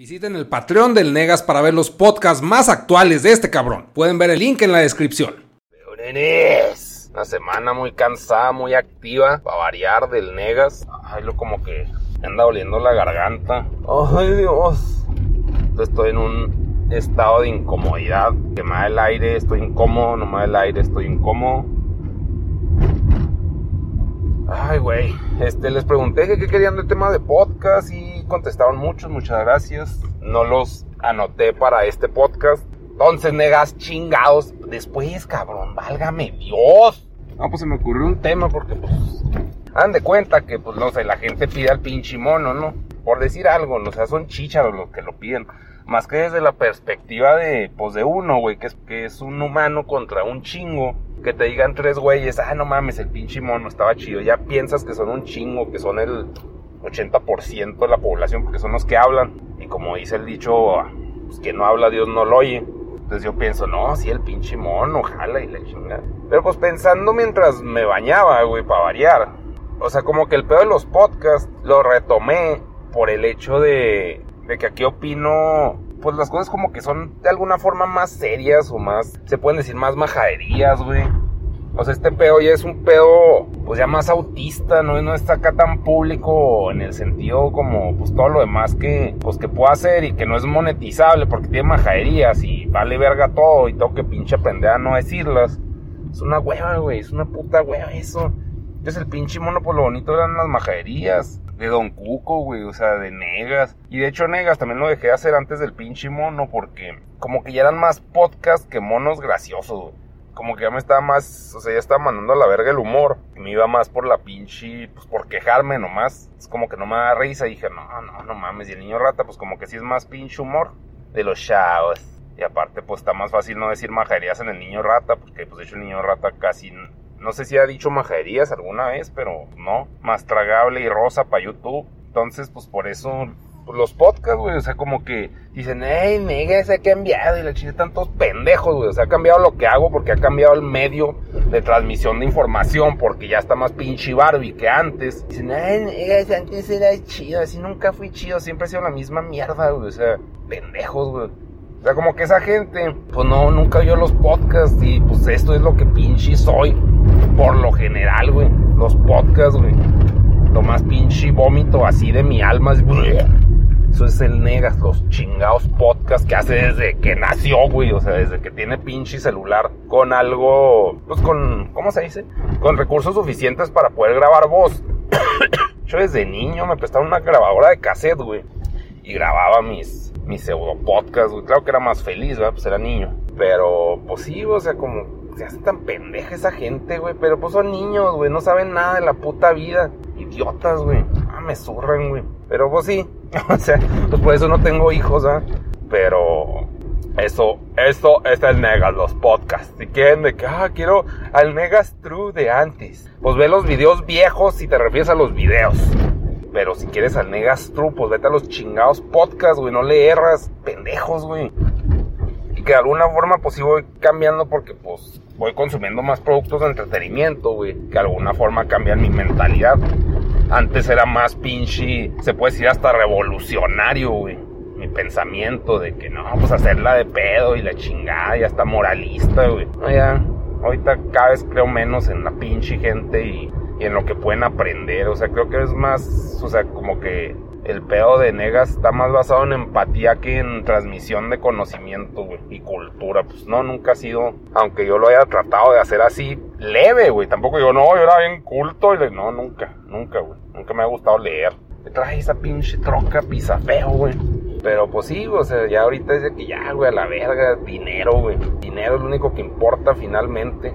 Visiten el Patreon del Negas para ver los podcasts más actuales de este cabrón. Pueden ver el link en la descripción. Nenes, una semana muy cansada, muy activa, para variar del Negas. Ay, lo como que me anda doliendo la garganta. Ay, Dios. Estoy en un estado de incomodidad. Que me da el aire, estoy incómodo, no me da el aire, estoy incómodo. Ay, güey. Este, les pregunté qué querían del tema de podcast y contestaron muchos, muchas gracias. No los anoté para este podcast. Entonces, negas chingados. Después, cabrón, válgame Dios. No, pues se me ocurrió un tema porque, pues, hagan de cuenta que, pues, no sé, la gente pide al pinche mono, ¿no? Por decir algo, o sea, son chícharos los que lo piden. Más que desde la perspectiva de, pues, de uno, güey, que es, que es un humano contra un chingo que te digan tres güeyes, ah, no mames, el pinche mono estaba chido. Ya piensas que son un chingo, que son el 80% de la población, porque son los que hablan. Y como dice el dicho, pues que no habla, Dios no lo oye. Entonces yo pienso, no, sí, el pinche mono, ojalá y la chingada. Pero pues pensando mientras me bañaba, güey, para variar. O sea, como que el pedo de los podcasts lo retomé por el hecho de, de que aquí opino pues las cosas como que son de alguna forma más serias o más, se pueden decir más majaderías, güey. Sea, este pedo ya es un pedo, pues ya más autista, ¿no? No está acá tan público en el sentido como, pues todo lo demás que, pues que hacer y que no es monetizable porque tiene majaderías y vale verga todo y tengo que pinche aprender a no decirlas. Es una hueva, güey, es una puta hueva eso. Entonces el pinche mono, pues lo bonito eran las majaderías de Don Cuco, güey, o sea, de Negas. Y de hecho Negas también lo dejé de hacer antes del pinche mono porque como que ya eran más podcast que monos graciosos, güey. Como que ya me estaba más, o sea, ya estaba mandando a la verga el humor. Me iba más por la pinche, pues por quejarme nomás. Es como que no me da risa. Y dije, no, no, no mames. Y el niño rata, pues como que sí es más pinche humor de los chavos. Y aparte, pues está más fácil no decir majaderías en el niño rata, porque pues de hecho el niño rata casi no sé si ha dicho majaderías alguna vez, pero no. Más tragable y rosa para YouTube. Entonces, pues por eso pues, los podcasts, güey, o sea, como que dicen, hey, nega, se ha cambiado y la chingada están todos pendejos, güey, o sea, ha cambiado lo que hago porque ha cambiado el medio de transmisión de información porque ya está más pinche Barbie que antes. Dicen, ay, nega, antes era chido, así nunca fui chido, siempre ha sido la misma mierda, güey, o sea, pendejos, güey. O sea, como que esa gente, pues no, nunca oyó los podcasts y pues esto es lo que pinche soy. Por lo general, güey. Los podcasts, güey. Lo más pinche vómito así de mi alma. Eso es el negas, los chingados podcasts que hace desde que nació, güey. O sea, desde que tiene pinche celular con algo, pues con, ¿cómo se dice? Con recursos suficientes para poder grabar voz. Yo desde niño me prestaba una grabadora de cassette, güey. Y grababa mis mi pseudo podcast, güey. Claro que era más feliz, ¿verdad? Pues era niño. Pero, pues sí, o sea, como se hace tan pendeja esa gente, güey. Pero pues son niños, güey. No saben nada de la puta vida. Idiotas, güey. Ah, me zurran, güey. Pero pues sí. o sea, pues por eso no tengo hijos, ¿ah? Pero eso, eso es el Negas, los podcasts. Si quieren de que, ah, quiero al Negas True de antes. Pues ve los videos viejos si te refieres a los videos. Pero si quieres al Negas True, pues vete a los chingados podcasts, güey. No le erras, pendejos, güey. Y que de alguna forma, pues sí voy cambiando porque, pues, voy consumiendo más productos de entretenimiento, güey. Que de alguna forma cambian mi mentalidad. Antes era más pinche, se puede decir hasta revolucionario, güey. Mi pensamiento de que no, pues hacerla de pedo y la chingada y hasta moralista, güey. No, ya, ahorita cada vez creo menos en la pinche gente y y en lo que pueden aprender. O sea, creo que es más, o sea, como que el pedo de Negas está más basado en empatía que en transmisión de conocimiento, y cultura. Pues no, nunca ha sido, aunque yo lo haya tratado de hacer así, leve, güey. Tampoco digo, no, yo era bien culto. Y le, no, nunca, nunca, güey. Nunca me ha gustado leer. Me esa pinche troca pisa feo, güey. Pero pues sí, o sea, ya ahorita de que ya, güey, a la verga, dinero, güey. Dinero es lo único que importa finalmente.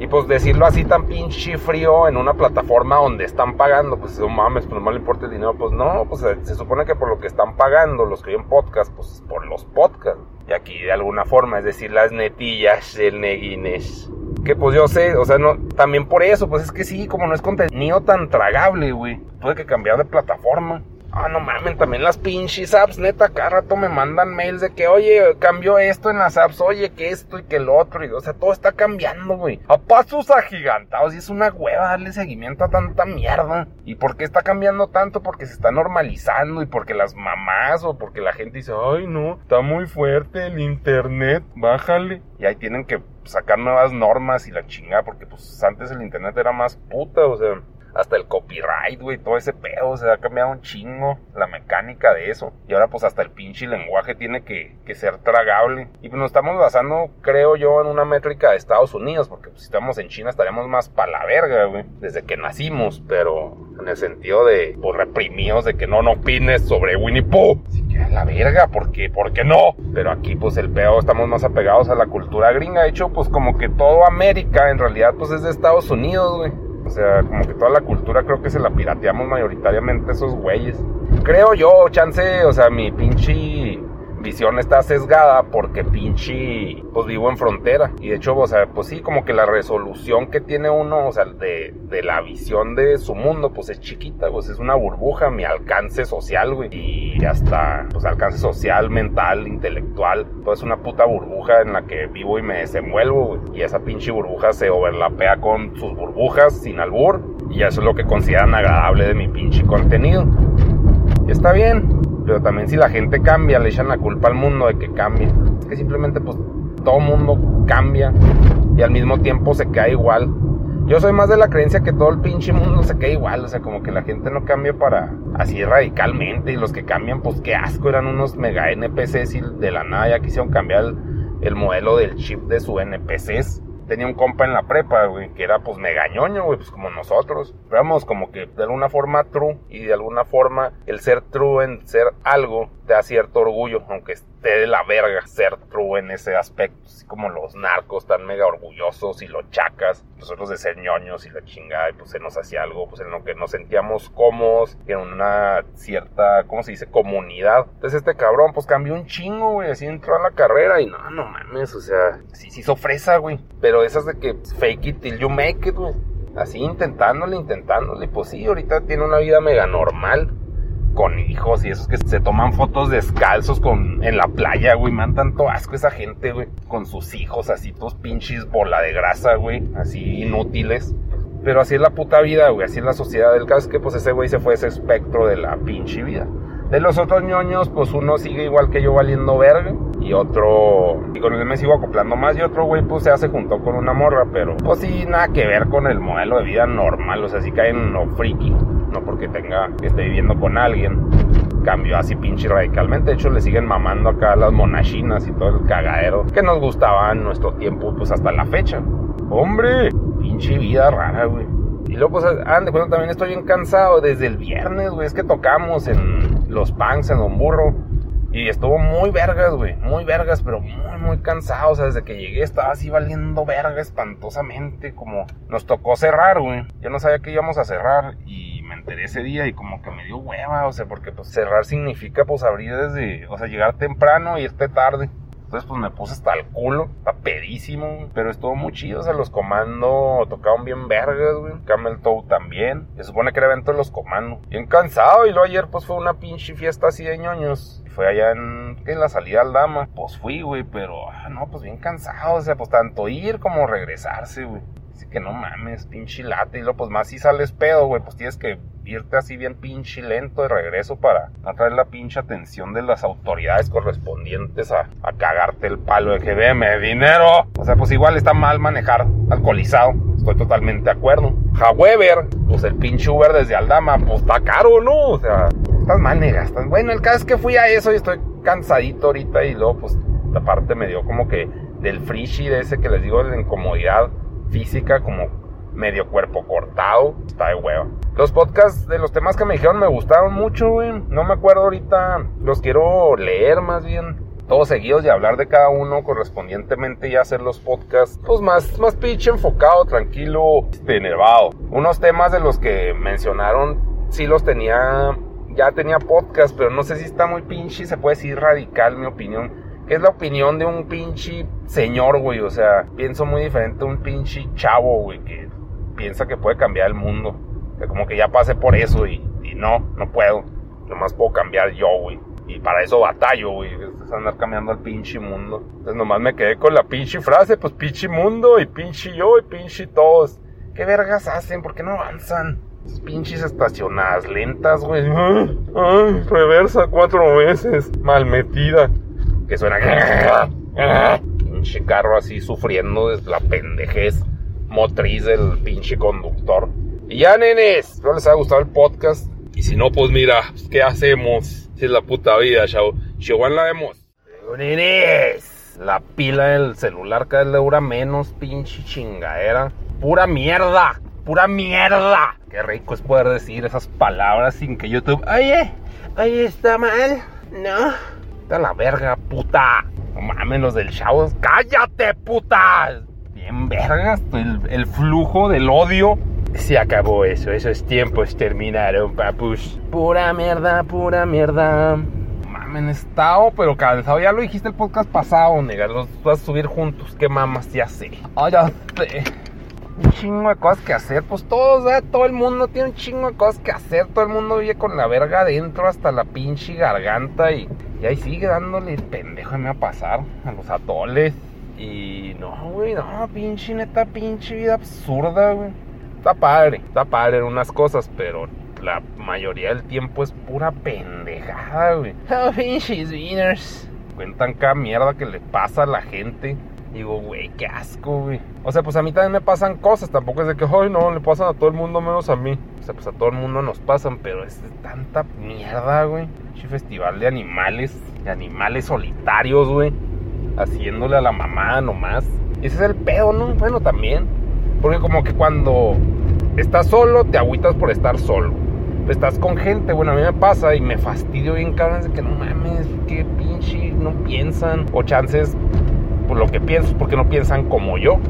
Y pues decirlo así tan pinche frío en una plataforma donde están pagando, pues no mames, pues no le importa el dinero, pues no, pues se, supone que por lo que están pagando los que oyen podcast, pues por los podcasts. Y aquí de alguna forma, es decir, las netillas del neguines. Que pues yo sé, o sea, no, también por eso, pues es que sí, como no es contenido tan tragable, güey, tuve que cambiar de plataforma. Ah, no mamen, también las pinches apps, neta, cada rato me mandan mails de que, oye, cambió esto en las apps, oye, que esto y que el otro, y, o sea, todo está cambiando, güey. A pasos agigantados, y es una hueva darle seguimiento a tanta mierda. ¿Y por qué está cambiando tanto? Porque se está normalizando y porque las mamás o porque la gente dice, ay, no, está muy fuerte el internet, bájale. Y ahí tienen que sacar nuevas normas y la chingada, porque pues antes el internet era más puta, o sea hasta el copyright, güey, todo ese pedo, se ha cambiado un chingo la mecánica de eso. Y ahora pues hasta el pinche lenguaje tiene que, ser tragable. Y pues nos estamos basando, creo yo, en una métrica de Estados Unidos, porque pues, si estamos en China estaríamos más pa' la verga, güey, desde que nacimos, pero en el sentido de, pues reprimidos, de que no no opines sobre Winnie Pooh. Así que a la verga, ¿por? ¿Por qué no? Pero aquí pues el pedo estamos más apegados a la cultura gringa. De hecho, pues como que todo América en realidad pues es de Estados Unidos, güey. O sea, como que toda la cultura creo que se la pirateamos mayoritariamente esos güeyes. Creo yo, chance, o sea, mi pinche visión está sesgada porque pinche, pues vivo en frontera. Y de hecho, o sea, pues sí, como que la resolución que tiene uno, o sea, de, la visión de su mundo, pues es chiquita, pues es una burbuja, mi alcance social, güey. Y hasta, pues alcance social, mental, intelectual, pues es una puta burbuja en la que vivo y me desenvuelvo, güey. Y esa pinche burbuja se overlapea con sus burbujas sin albur. Y eso es lo que consideran agradable de mi pinche contenido. Está bien, pero también si la gente cambia, le echan la culpa al mundo de que cambie. Es que simplemente pues todo mundo cambia y al mismo tiempo se cae igual. Yo soy más de la creencia que todo el pinche mundo se cae igual, o sea, como que la gente no cambia para así radicalmente y los que cambian, pues qué asco, eran unos mega NPCs y de la nada ya quisieron cambiar el, el modelo del chip de su NPCs tenía un compa en la prepa, güey, que era pues megañoño, güey, pues como nosotros. Éramos como que de alguna forma true y de alguna forma el ser true en ser algo te da cierto orgullo, aunque de la verga ser true en ese aspecto. Así como los narcos tan mega orgullosos y los chacas, nosotros de ser ñoños y la chingada, y pues se nos hacía algo, pues en lo que nos sentíamos cómodos, en una cierta, ¿cómo se dice? Comunidad. Entonces este cabrón pues cambió un chingo, güey, así entró a la carrera y no, no mames, o sea, sí se hizo fresa, güey. Pero esas de que fake it till you make it, güey. Así intentándole, intentándole. Pues sí, ahorita tiene una vida mega normal. Con hijos y esos que se toman fotos descalzos con, en la playa, güey. Me dan tanto asco esa gente, güey. Con sus hijos así, todos pinches bola de grasa, güey. Así inútiles. Pero así es la puta vida, güey. Así es la sociedad. del caso es que pues ese güey se fue ese espectro de la pinche vida. De los otros ñoños, pues uno sigue igual que yo valiendo verga. Y otro, y con él me sigo acoplando más. Y otro güey, pues se hace junto con una morra. Pero, pues sí, nada que ver con el modelo de vida normal. O sea, sí cae en lo friki. No porque tenga, esté viviendo con alguien. Cambió así pinche radicalmente. De hecho, le siguen mamando acá las monachinas y todo el cagadero que nos gustaba en nuestro tiempo, pues hasta la fecha. Hombre, pinche vida rara, güey. Y luego, pues, de cuenta, también estoy bien cansado desde el viernes, güey. Es que tocamos en los punks en Don Burro. Y estuvo muy vergas, güey. Muy vergas, pero muy, muy cansado. O sea, desde que llegué estaba así valiendo verga espantosamente. Como nos tocó cerrar, güey. Yo no sabía que íbamos a cerrar. Y me enteré ese día y como que me dio hueva. O sea, porque pues cerrar significa pues abrir desde. O sea, llegar temprano y irte tarde. Entonces, pues me puse hasta el culo, está pedísimo, pero estuvo muy chido. O sea, los comandos tocaban bien vergas, güey. Camel Toe también. Se supone que era evento de los comandos. Bien cansado, y luego ayer, pues fue una pinche fiesta así de ñoños. Fue allá en, en la salida al Dama. Pues fui, güey, pero, ah, no, pues bien cansado. O sea, pues tanto ir como regresarse, güey. Así que no mames, pinche late. Y luego, pues más si sales pedo, güey, pues tienes que irte así bien pinche lento de regreso para no traer la pinche atención de las autoridades correspondientes a, a cagarte el palo de que veme dinero. O sea, pues igual está mal manejar alcoholizado. Estoy totalmente de acuerdo. However, pues el pinche Uber desde Aldama, pues está caro, ¿no? O sea, estás mal. Bueno, el caso es que fui a eso y estoy cansadito ahorita y luego, pues, aparte me dio como que del frishy de ese que les digo de la incomodidad física, como medio cuerpo cortado, está de hueva. Los podcasts de los temas que me dijeron me gustaron mucho. No me acuerdo ahorita, los quiero leer más bien. Todos seguidos y hablar de cada uno correspondientemente y hacer los podcasts, pues más, más pitch enfocado, tranquilo, este, enervado. Unos temas de los que mencionaron, sí los tenía, ya tenía podcast, pero no sé si está muy pinche, se puede decir radical mi opinión es la opinión de un pinche señor, güey. O sea, pienso muy diferente a un pinche chavo, güey, que piensa que puede cambiar el mundo. Que como que ya pasé por eso y, no, no puedo. Nomás puedo cambiar yo, güey. Y para eso batallo, güey. Es andar cambiando al pinche mundo. Entonces nomás me quedé con la pinche frase, pues pinche mundo y pinche yo y pinche todos. ¿Qué vergas hacen? ¿Por qué no avanzan? Pinches estacionadas lentas, güey. Ay, ay, reversa cuatro veces. Mal metida. Que suena. Pinche carro así sufriendo de la pendejez motriz del pinche conductor. Y ya, nenes, espero les haya gustado el podcast. Y si no, pues mira, ¿qué hacemos? Si es la puta vida, chavo. Chihuahua la vemos. Nenes, la pila del celular cada vez le dura menos, pinche chingadera. Pura mierda, pura mierda. Qué rico es poder decir esas palabras sin que YouTube. Oye, oye, está mal. No. La verga, puta. No mames, los del chavo. ¡Cállate, puta! Bien vergas, el, el flujo del odio. Se acabó eso, esos tiempos terminaron, papus. Pura mierda, pura mierda. Mamen, estado, pero cansado. Ya lo dijiste el podcast pasado, nega. Los vas a subir juntos. ¿Qué mamas? Ya sé. Ah, ya sé. Un chingo de cosas que hacer. Pues todos, ¿eh? Todo el mundo tiene un chingo de cosas que hacer. Todo el mundo vive con la verga adentro hasta la pinche garganta. Y, y ahí sigue dándole el pendejo me va a pasar a los atoles. Y no, güey, no, pinche neta, pinche vida absurda, güey. Está padre, está padre en unas cosas, pero la mayoría del tiempo es pura pendejada, güey. Oh, pinches winners. Cuentan cada mierda que le pasa a la gente. Digo, güey, qué asco, güey. O sea, pues a mí también me pasan cosas. Tampoco es de que, ay, no, le pasan a todo el mundo menos a mí. O sea, pues a todo el mundo nos pasan, pero es tanta mierda, güey. Festival de animales, de animales solitarios, güey. Haciéndole a la mamá nomás. Ese es el pedo, ¿no? Bueno, también. Porque como que cuando estás solo, te agüitas por estar solo. Estás con gente, bueno, a mí me pasa y me fastidio bien cabrón de que no mames, que pinche no piensan. O chances, por lo que pienso, porque no piensan como yo.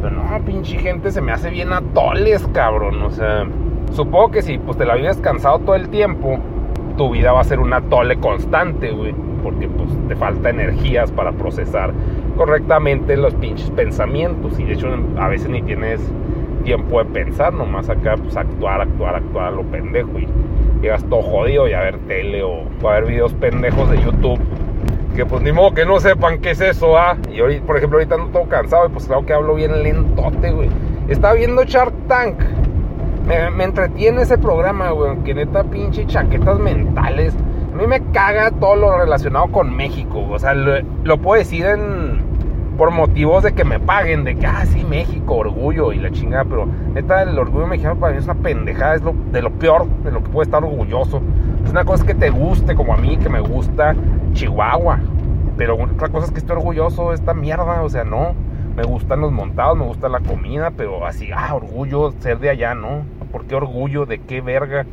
Pero no, pinche gente se me hace bien atoles, cabrón. O sea, supongo que si pues te la vives cansado todo el tiempo, tu vida va a ser un atole constante, güey. Porque pues te falta energías para procesar correctamente los pinches pensamientos. Y de hecho a veces ni tienes tiempo de pensar, nomás acá pues actuar, actuar, actuar a lo pendejo. Y llegas todo jodido y a ver tele o, o a ver videos pendejos de YouTube. Que pues ni modo que no sepan qué es eso, ¿ah? Y ahorita, por ejemplo, ahorita ando todo cansado y pues claro que hablo bien lentote, güey. Estaba viendo Shark Tank. Me, entretiene ese programa, güey. Que neta pinche chaquetas mentales. A mí me caga todo lo relacionado con México. O sea, lo, lo puedo decir en, por motivos de que me paguen. De que, ah, sí, México, orgullo y la chingada. Pero neta, el orgullo mexicano para mí es una pendejada. Es lo, de lo peor de lo que puede estar orgulloso. Es una cosa que te guste, como a mí, que me gusta Chihuahua. Pero otra cosa es que estoy orgulloso de esta mierda. O sea, no. Me gustan los montados, me gusta la comida, pero así, ah, orgullo ser de allá, ¿no? ¿Por qué orgullo? ¿De qué verga?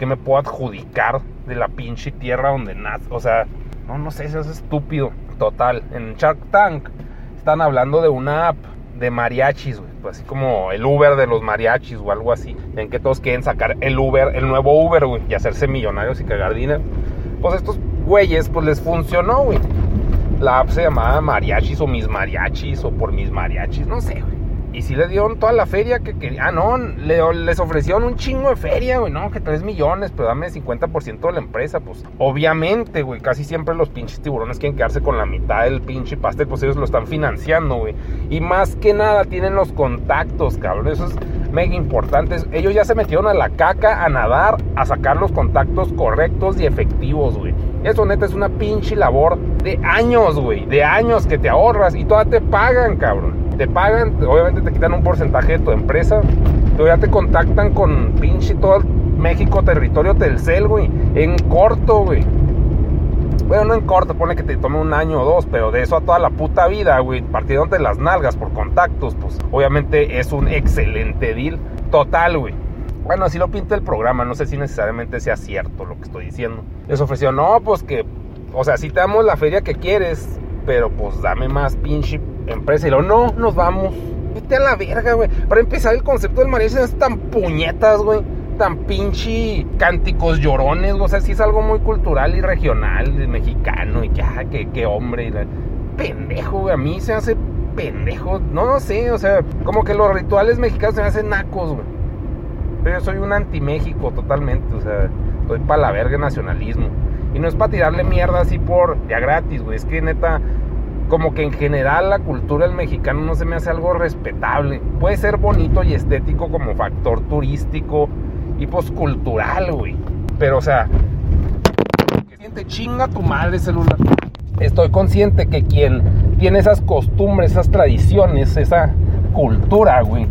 ¿Qué me puedo adjudicar de la pinche tierra donde nace? O sea, no, no sé, eso es estúpido. Total, en Shark Tank están hablando de una app de mariachis. Pues así como el Uber de los mariachis o algo así. En que todos quieren sacar el Uber, el nuevo Uber, y hacerse millonarios y cagar dinero. Pues estos güeyes, pues les funcionó, güey. La app se llamaba Mariachis o Mis Mariachis o por Mis Mariachis, no sé, güey. Y sí le dieron toda la feria que querían. Ah, no, le, les ofrecieron un chingo de feria, güey. No, que 3 millones, pero dame 50% de la empresa. Pues obviamente, güey, casi siempre los pinches tiburones quieren quedarse con la mitad del pinche pastel. Pues ellos lo están financiando, güey. Y más que nada tienen los contactos, cabrón. Eso es mega importante. Ellos ya se metieron a la caca a nadar, a sacar los contactos correctos y efectivos, güey. Eso neta es una pinche labor de años, güey. De años que te ahorras y todavía te pagan, cabrón te pagan, obviamente te quitan un porcentaje de tu empresa, pero ya te contactan con pinche todo el México territorio Telcel, güey, en corto, güey. Bueno, no en corto, pone que te tome un año o dos, pero de eso a toda la puta vida, güey, partiéndote las nalgas por contactos, pues obviamente es un excelente deal total, güey. Bueno, así lo pinta el programa, no sé si necesariamente sea cierto lo que estoy diciendo. Les ofreció, no, pues que, o sea, si te damos la feria que quieres, pero pues dame más pinche empresa. Y luego, no, nos vamos. Vete a la verga, güey. Para empezar, el concepto del mariachi es tan puñetas, güey. Tan pinche cánticos llorones, O sea, sí es algo muy cultural y regional, mexicano. Y que, ah, que, hombre. Pendejo, güey. A mí se hace pendejo. No, no sé, o sea, como que los rituales mexicanos se me hacen nacos, güey. Pero yo soy un anti-México totalmente, o sea, estoy para la verga nacionalismo. Y no es para tirarle mierda así por ya gratis, güey. Es que neta, como que en general la cultura del mexicano no se me hace algo respetable. Puede ser bonito y estético como factor turístico y pues cultural, güey. Pero, o sea, que siente chinga tu madre celular. Estoy consciente que quien tiene esas costumbres, esas tradiciones, esa cultura, güey,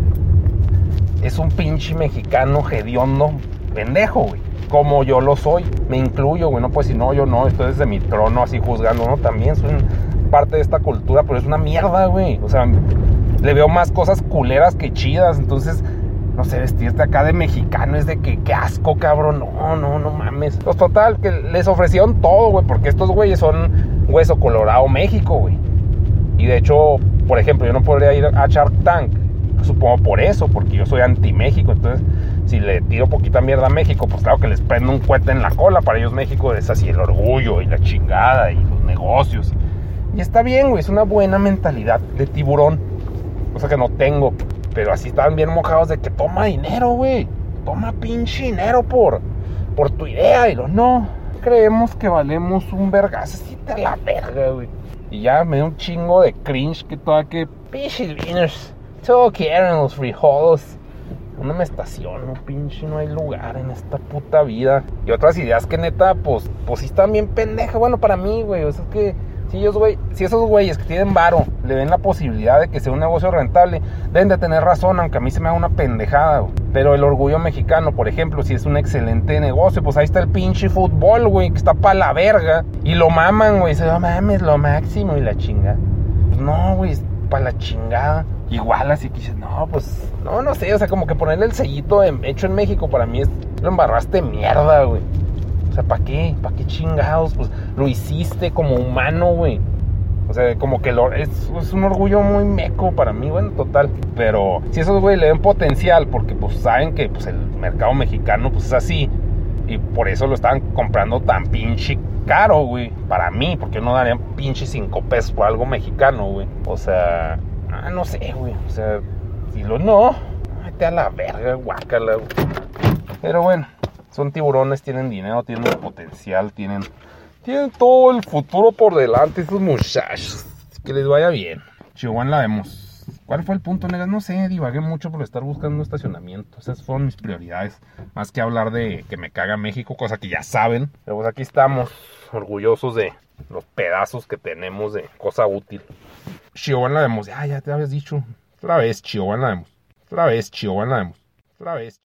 es un pinche mexicano hediondo, pendejo, güey. Como yo lo soy, me incluyo, güey. No, pues si no, yo no, estoy desde mi trono así juzgando, ¿no? También soy parte de esta cultura, pero es una mierda, güey. O sea, le veo más cosas culeras que chidas. Entonces, no sé, vestirte acá de mexicano es de que qué asco, cabrón. No, no, no mames. Pues total, que les ofrecieron todo, güey, porque estos güeyes son hueso colorado México, güey. Y de hecho, por ejemplo, yo no podría ir a Shark Tank. Supongo por eso, porque yo soy anti-México. Entonces, si le tiro poquita mierda a México, pues claro que les prendo un cohete en la cola. Para ellos México es así el orgullo y la chingada y los negocios. Y está bien, güey, es una buena mentalidad de tiburón. Cosa que no tengo. Pero así estaban bien mojados de que toma dinero, güey. Toma pinche dinero por, por tu idea. Y lo no. Creemos que valemos un vergazo. Te la verga, güey. Y ya me da un chingo de cringe que toda que pinches winners. Todo quieren los frijoles. No me estaciono, pinche, no hay lugar en esta puta vida. Y otras ideas que neta, pues, pues sí están bien pendejas. Bueno, para mí, güey. O sea, es que si, ellos, güey, si esos güeyes que tienen varo le ven la posibilidad de que sea un negocio rentable, deben de tener razón, aunque a mí se me haga una pendejada, güey. Pero el orgullo mexicano, por ejemplo, si es un excelente negocio, pues ahí está el pinche fútbol, güey, que está para la verga. Y lo maman, güey. Se no mames, lo máximo y la chinga. Pues no, güey, para la chingada. Igual así que dices, no, pues, no, no sé, o sea, como que ponerle el sellito hecho en México para mí es, lo embarraste mierda, güey. O sea, ¿para qué? ¿Para qué chingados? Pues lo hiciste como humano, güey. O sea, como que lo, es, es, un orgullo muy meco para mí, bueno, total. Pero si esos güey le ven potencial, porque pues saben que pues, el mercado mexicano pues es así. Y por eso lo estaban comprando tan pinche caro, güey. Para mí, porque no darían pinche cinco pesos por algo mexicano, güey. O sea, ah, no sé, güey. O sea, si lo no, vete a la verga, guácala, güey. Pero bueno, son tiburones, tienen dinero, tienen potencial, tienen, tienen todo el futuro por delante, esos muchachos. Que les vaya bien. Chihuahua la vemos. ¿Cuál fue el punto, negas? No sé, divagué mucho por estar buscando estacionamiento. Esas fueron mis prioridades. Más que hablar de que me caga México, cosa que ya saben. Pero pues aquí estamos, orgullosos de los pedazos que tenemos de cosa útil. Chihuahua la vemos. Ah, ya te habías dicho. Otra vez, Chihuahua la vemos. Otra vez, Chihuahua la vemos. Otra vez.